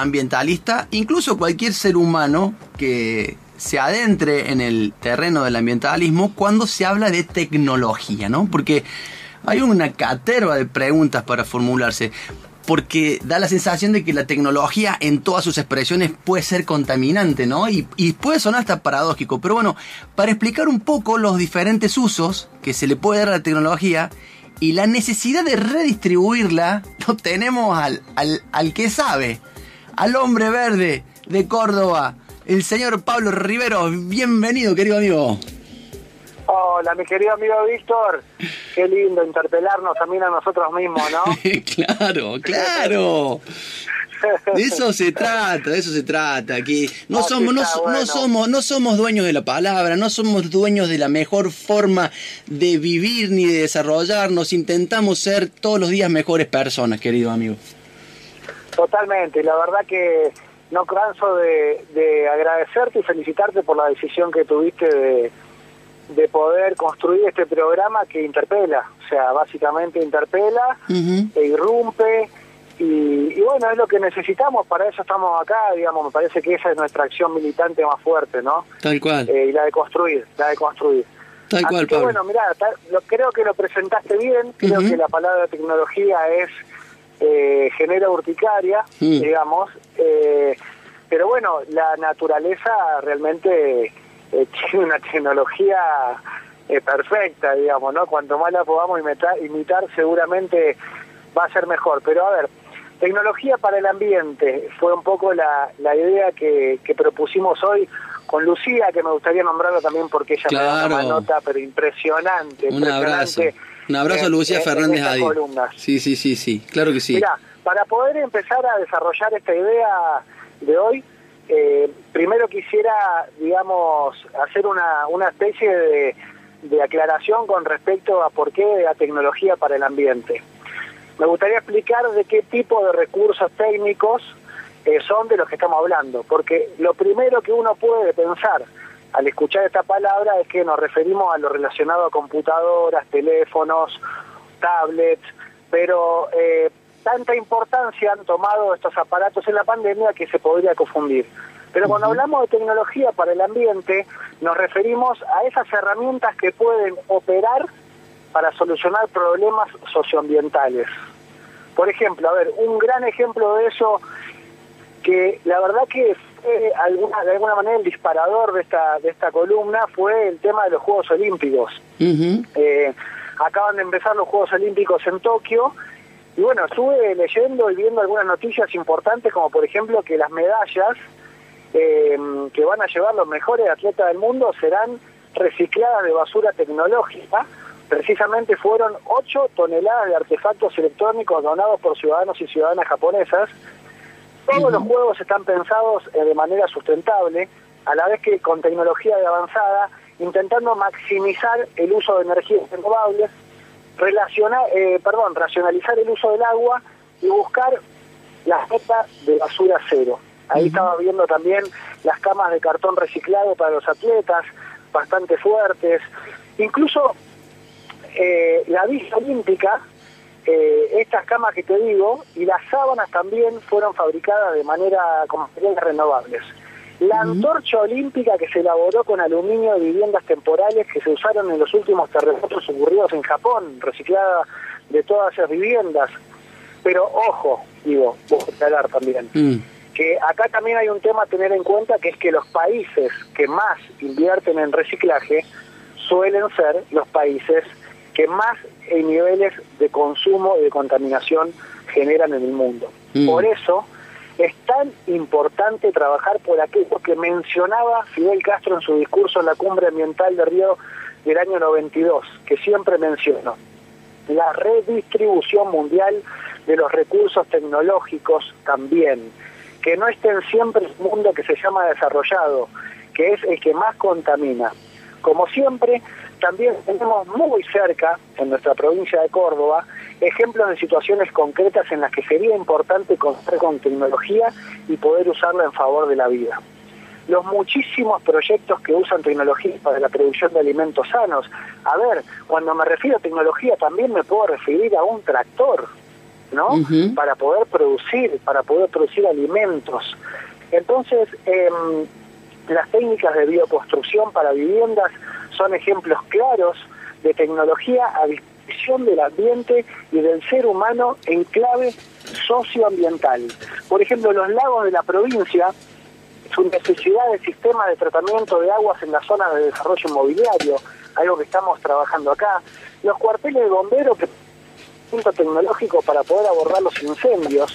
ambientalista, incluso cualquier ser humano que se adentre en el terreno del ambientalismo cuando se habla de tecnología, ¿no? Porque hay una caterva de preguntas para formularse porque da la sensación de que la tecnología en todas sus expresiones puede ser contaminante, ¿no? Y, y, puede sonar hasta paradójico, pero bueno, para explicar un poco los diferentes usos que se le puede dar a la tecnología y la necesidad de redistribuirla, lo tenemos al, al, al que sabe, al hombre verde de Córdoba, el señor Pablo Rivero. Bienvenido, querido amigo. Hola, mi querido amigo Víctor. Qué lindo interpelarnos también a nosotros mismos, ¿no? claro, claro. De eso se trata, de eso se trata. Aquí no somos, no, no, somos, no somos dueños de la palabra, no somos dueños de la mejor forma de vivir ni de desarrollarnos. Intentamos ser todos los días mejores personas, querido amigo. Totalmente, la verdad que no canso de, de agradecerte y felicitarte por la decisión que tuviste de de poder construir este programa que interpela, o sea, básicamente interpela, e irrumpe, y, y, bueno, es lo que necesitamos, para eso estamos acá, digamos, me parece que esa es nuestra acción militante más fuerte, ¿no? Tal cual. Eh, y la de construir, la de construir. Tal Así cual, que Pablo. bueno, mira, creo que lo presentaste bien, creo que la palabra tecnología es, eh, genera urticaria, digamos, eh, pero bueno, la naturaleza realmente eh, tiene una tecnología eh, perfecta, digamos, ¿no? Cuanto más la podamos imitar, imitar, seguramente va a ser mejor. Pero a ver, tecnología para el ambiente fue un poco la, la idea que, que propusimos hoy con Lucía, que me gustaría nombrarla también porque ella me da Claro. una nota, pero impresionante. Un abrazo. Un abrazo a Lucía Fernández Adi. Sí, sí, sí, sí. Claro que sí. Mira, para poder empezar a desarrollar esta idea de hoy, eh, primero quisiera, digamos, hacer una, una especie de, de aclaración con respecto a por qué la tecnología para el ambiente. Me gustaría explicar de qué tipo de recursos técnicos eh, son de los que estamos hablando, porque lo primero que uno puede pensar al escuchar esta palabra es que nos referimos a lo relacionado a computadoras, teléfonos, tablets, pero eh, tanta importancia han tomado estos aparatos en la pandemia que se podría confundir. Pero cuando hablamos de tecnología para el ambiente, nos referimos a esas herramientas que pueden operar para solucionar problemas socioambientales. Por ejemplo, a ver, un gran ejemplo de eso que la verdad que fue alguna, de alguna manera el disparador de esta, de esta columna fue el tema de los Juegos Olímpicos. Eh, acaban de empezar los Juegos Olímpicos en Tokio y bueno, estuve leyendo y viendo algunas noticias importantes como por ejemplo que las medallas eh, que van a llevar los mejores atletas del mundo serán recicladas de basura tecnológica. Precisamente fueron 8 toneladas de artefactos electrónicos donados por ciudadanos y ciudadanas japonesas. Todos los juegos están pensados eh, de manera sustentable, a la vez que con tecnología de avanzada, intentando maximizar el uso de energías renovables, relacionar, eh, perdón, racionalizar el uso del agua y buscar la meta de basura cero. Ahí estaba viendo también las camas de cartón reciclado para los atletas, bastante fuertes. Incluso eh, la vista olímpica, eh, estas camas que te digo, y las sábanas también fueron fabricadas de manera con materiales renovables. La antorcha olímpica que se elaboró con aluminio de viviendas temporales que se usaron en los últimos terremotos ocurridos en Japón, reciclada de todas esas viviendas. Pero ojo, digo, voy a aclarar también, Mm. que acá también hay un tema a tener en cuenta que es que los países que más invierten en reciclaje suelen ser los países que más niveles de consumo y de contaminación generan en el mundo. Mm. Por eso es tan importante trabajar por aquello que mencionaba Fidel Castro en su discurso en la cumbre ambiental de Río del año 92, que siempre menciono, la redistribución mundial de los recursos tecnológicos también, que no estén siempre en un mundo que se llama desarrollado, que es el que más contamina. Como siempre, también tenemos muy cerca, en nuestra provincia de Córdoba, ejemplos de situaciones concretas en las que sería importante contar con tecnología y poder usarla en favor de la vida. Los muchísimos proyectos que usan tecnología para la producción de alimentos sanos. A ver, cuando me refiero a tecnología también me puedo referir a un tractor, ¿no? Para poder producir, para poder producir alimentos. Entonces, em, las técnicas de bioconstrucción para viviendas son ejemplos claros de tecnología a disposición del ambiente y del ser humano en clave socioambiental. Por ejemplo, los lagos de la provincia, su necesidad de sistema de tratamiento de aguas en la zona de desarrollo inmobiliario, algo que estamos trabajando acá, los cuarteles de bomberos que punto tecnológico para poder abordar los incendios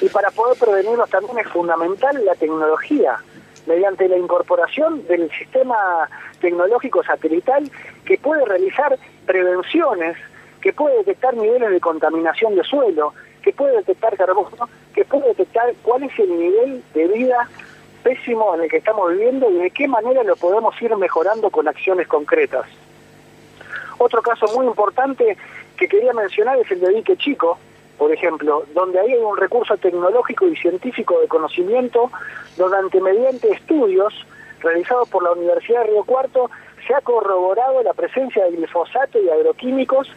y para poder prevenirlos también es fundamental la tecnología mediante la incorporación del sistema tecnológico satelital que puede realizar prevenciones, que puede detectar niveles de contaminación de suelo, que puede detectar carbono, que puede detectar cuál es el nivel de vida pésimo en el que estamos viviendo y de qué manera lo podemos ir mejorando con acciones concretas. Otro caso muy importante que quería mencionar es el de Dique Chico, por ejemplo, donde ahí hay un recurso tecnológico y científico de conocimiento, donde mediante estudios realizados por la Universidad de Río Cuarto se ha corroborado la presencia de glifosato y agroquímicos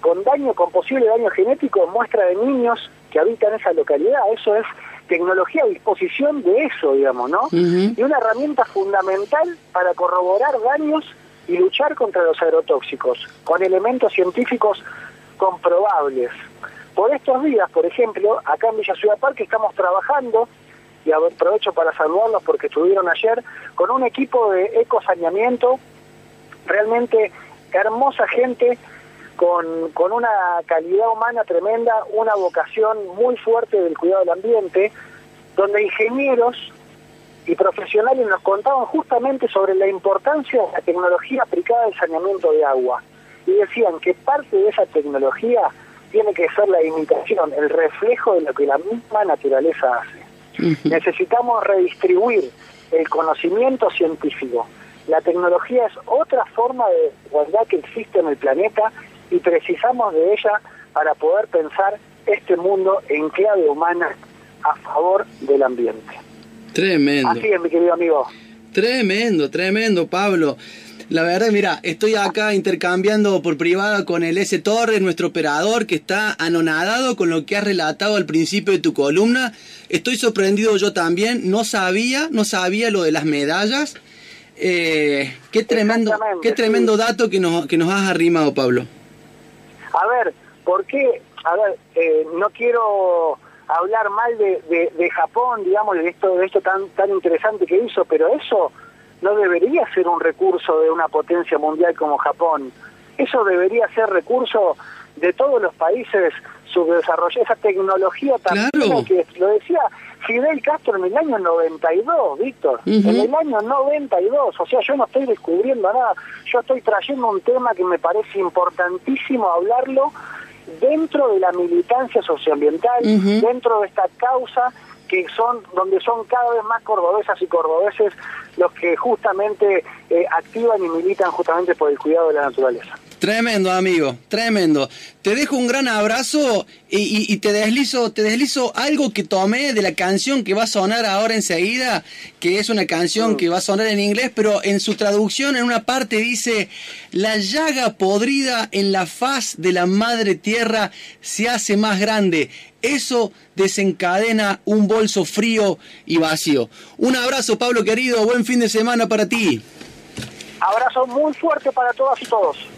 con daño, con posible daño genético en muestra de niños que habitan esa localidad. Eso es tecnología a disposición de eso, digamos, ¿no? Y una herramienta fundamental para corroborar daños y luchar contra los agrotóxicos, con elementos científicos comprobables. Por estos días, por ejemplo, acá en Villa Ciudad Parque estamos trabajando, y aprovecho para saludarlos porque estuvieron ayer, con un equipo de ecosaneamiento, realmente hermosa gente, con, con una calidad humana tremenda, una vocación muy fuerte del cuidado del ambiente, donde ingenieros y profesionales nos contaban justamente sobre la importancia de la tecnología aplicada al saneamiento de agua. Y decían que parte de esa tecnología tiene que ser la imitación, el reflejo de lo que la misma naturaleza hace. Necesitamos redistribuir el conocimiento científico. La tecnología es otra forma de igualdad que existe en el planeta y precisamos de ella para poder pensar este mundo en clave humana a favor del ambiente. Tremendo. Así es, mi querido amigo. Tremendo, tremendo, Pablo. La verdad, mira, estoy acá intercambiando por privada con el S. Torres, nuestro operador, que está anonadado con lo que has relatado al principio de tu columna. Estoy sorprendido yo también. No sabía, no sabía lo de las medallas. Eh, qué tremendo, qué tremendo dato que nos, que nos has arrimado, Pablo. A ver, ¿por qué? A ver, eh, no quiero hablar mal de, de, de, Japón, digamos, de esto, de esto tan, tan interesante que hizo, pero eso no debería ser un recurso de una potencia mundial como Japón. Eso debería ser recurso de todos los países subdesarrollados. Esa tecnología también que lo decía Fidel Castro en el año 92, Víctor. En el año 92. O sea, yo no estoy descubriendo nada. Yo estoy trayendo un tema que me parece importantísimo hablarlo dentro de la militancia socioambiental, dentro de esta causa que son donde son cada vez más cordobesas y cordobeses los que justamente eh, activan y militan justamente por el cuidado de la naturaleza. Tremendo, amigo, tremendo. Te dejo un gran abrazo y, te deslizo, te deslizo algo que tomé de la canción que va a sonar ahora enseguida, que es una canción mm. que va a sonar en inglés, pero en su traducción en una parte dice, la llaga podrida en la faz de la madre tierra se hace más grande. Eso desencadena un bolso frío y vacío. Un abrazo, Pablo querido, buen fin de semana para ti. Abrazo muy fuerte para todas y todos.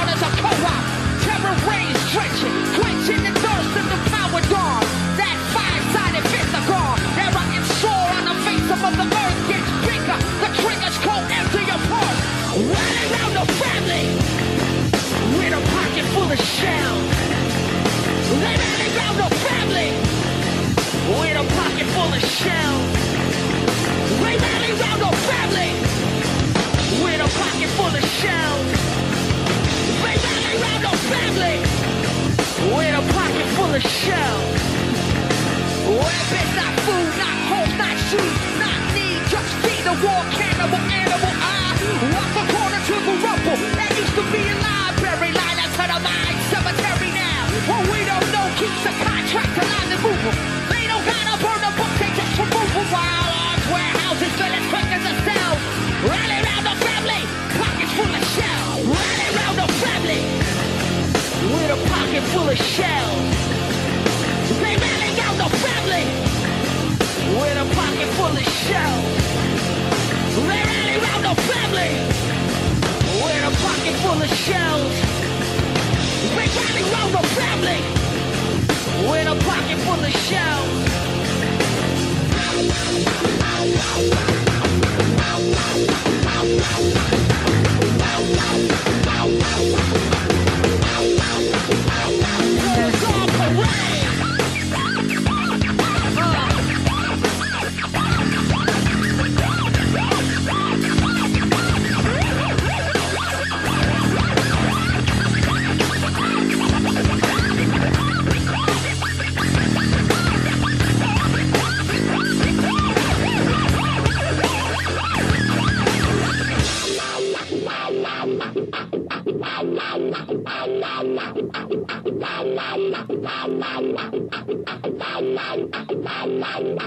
family with a pocket full of shells. Not food, not home, not shoes, not need. Just the cannibal animal. I walk corner to the that used to be a library. To the cemetery now. What we don't know keeps a contract alive and moving. show.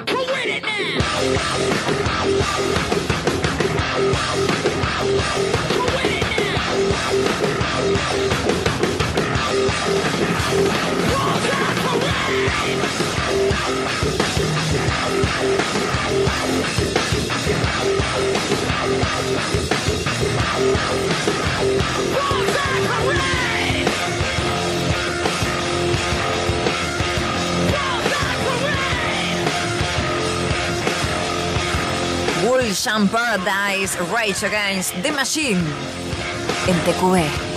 Quit it now! Ocean Paradise, Rage Against the Machine en TQV.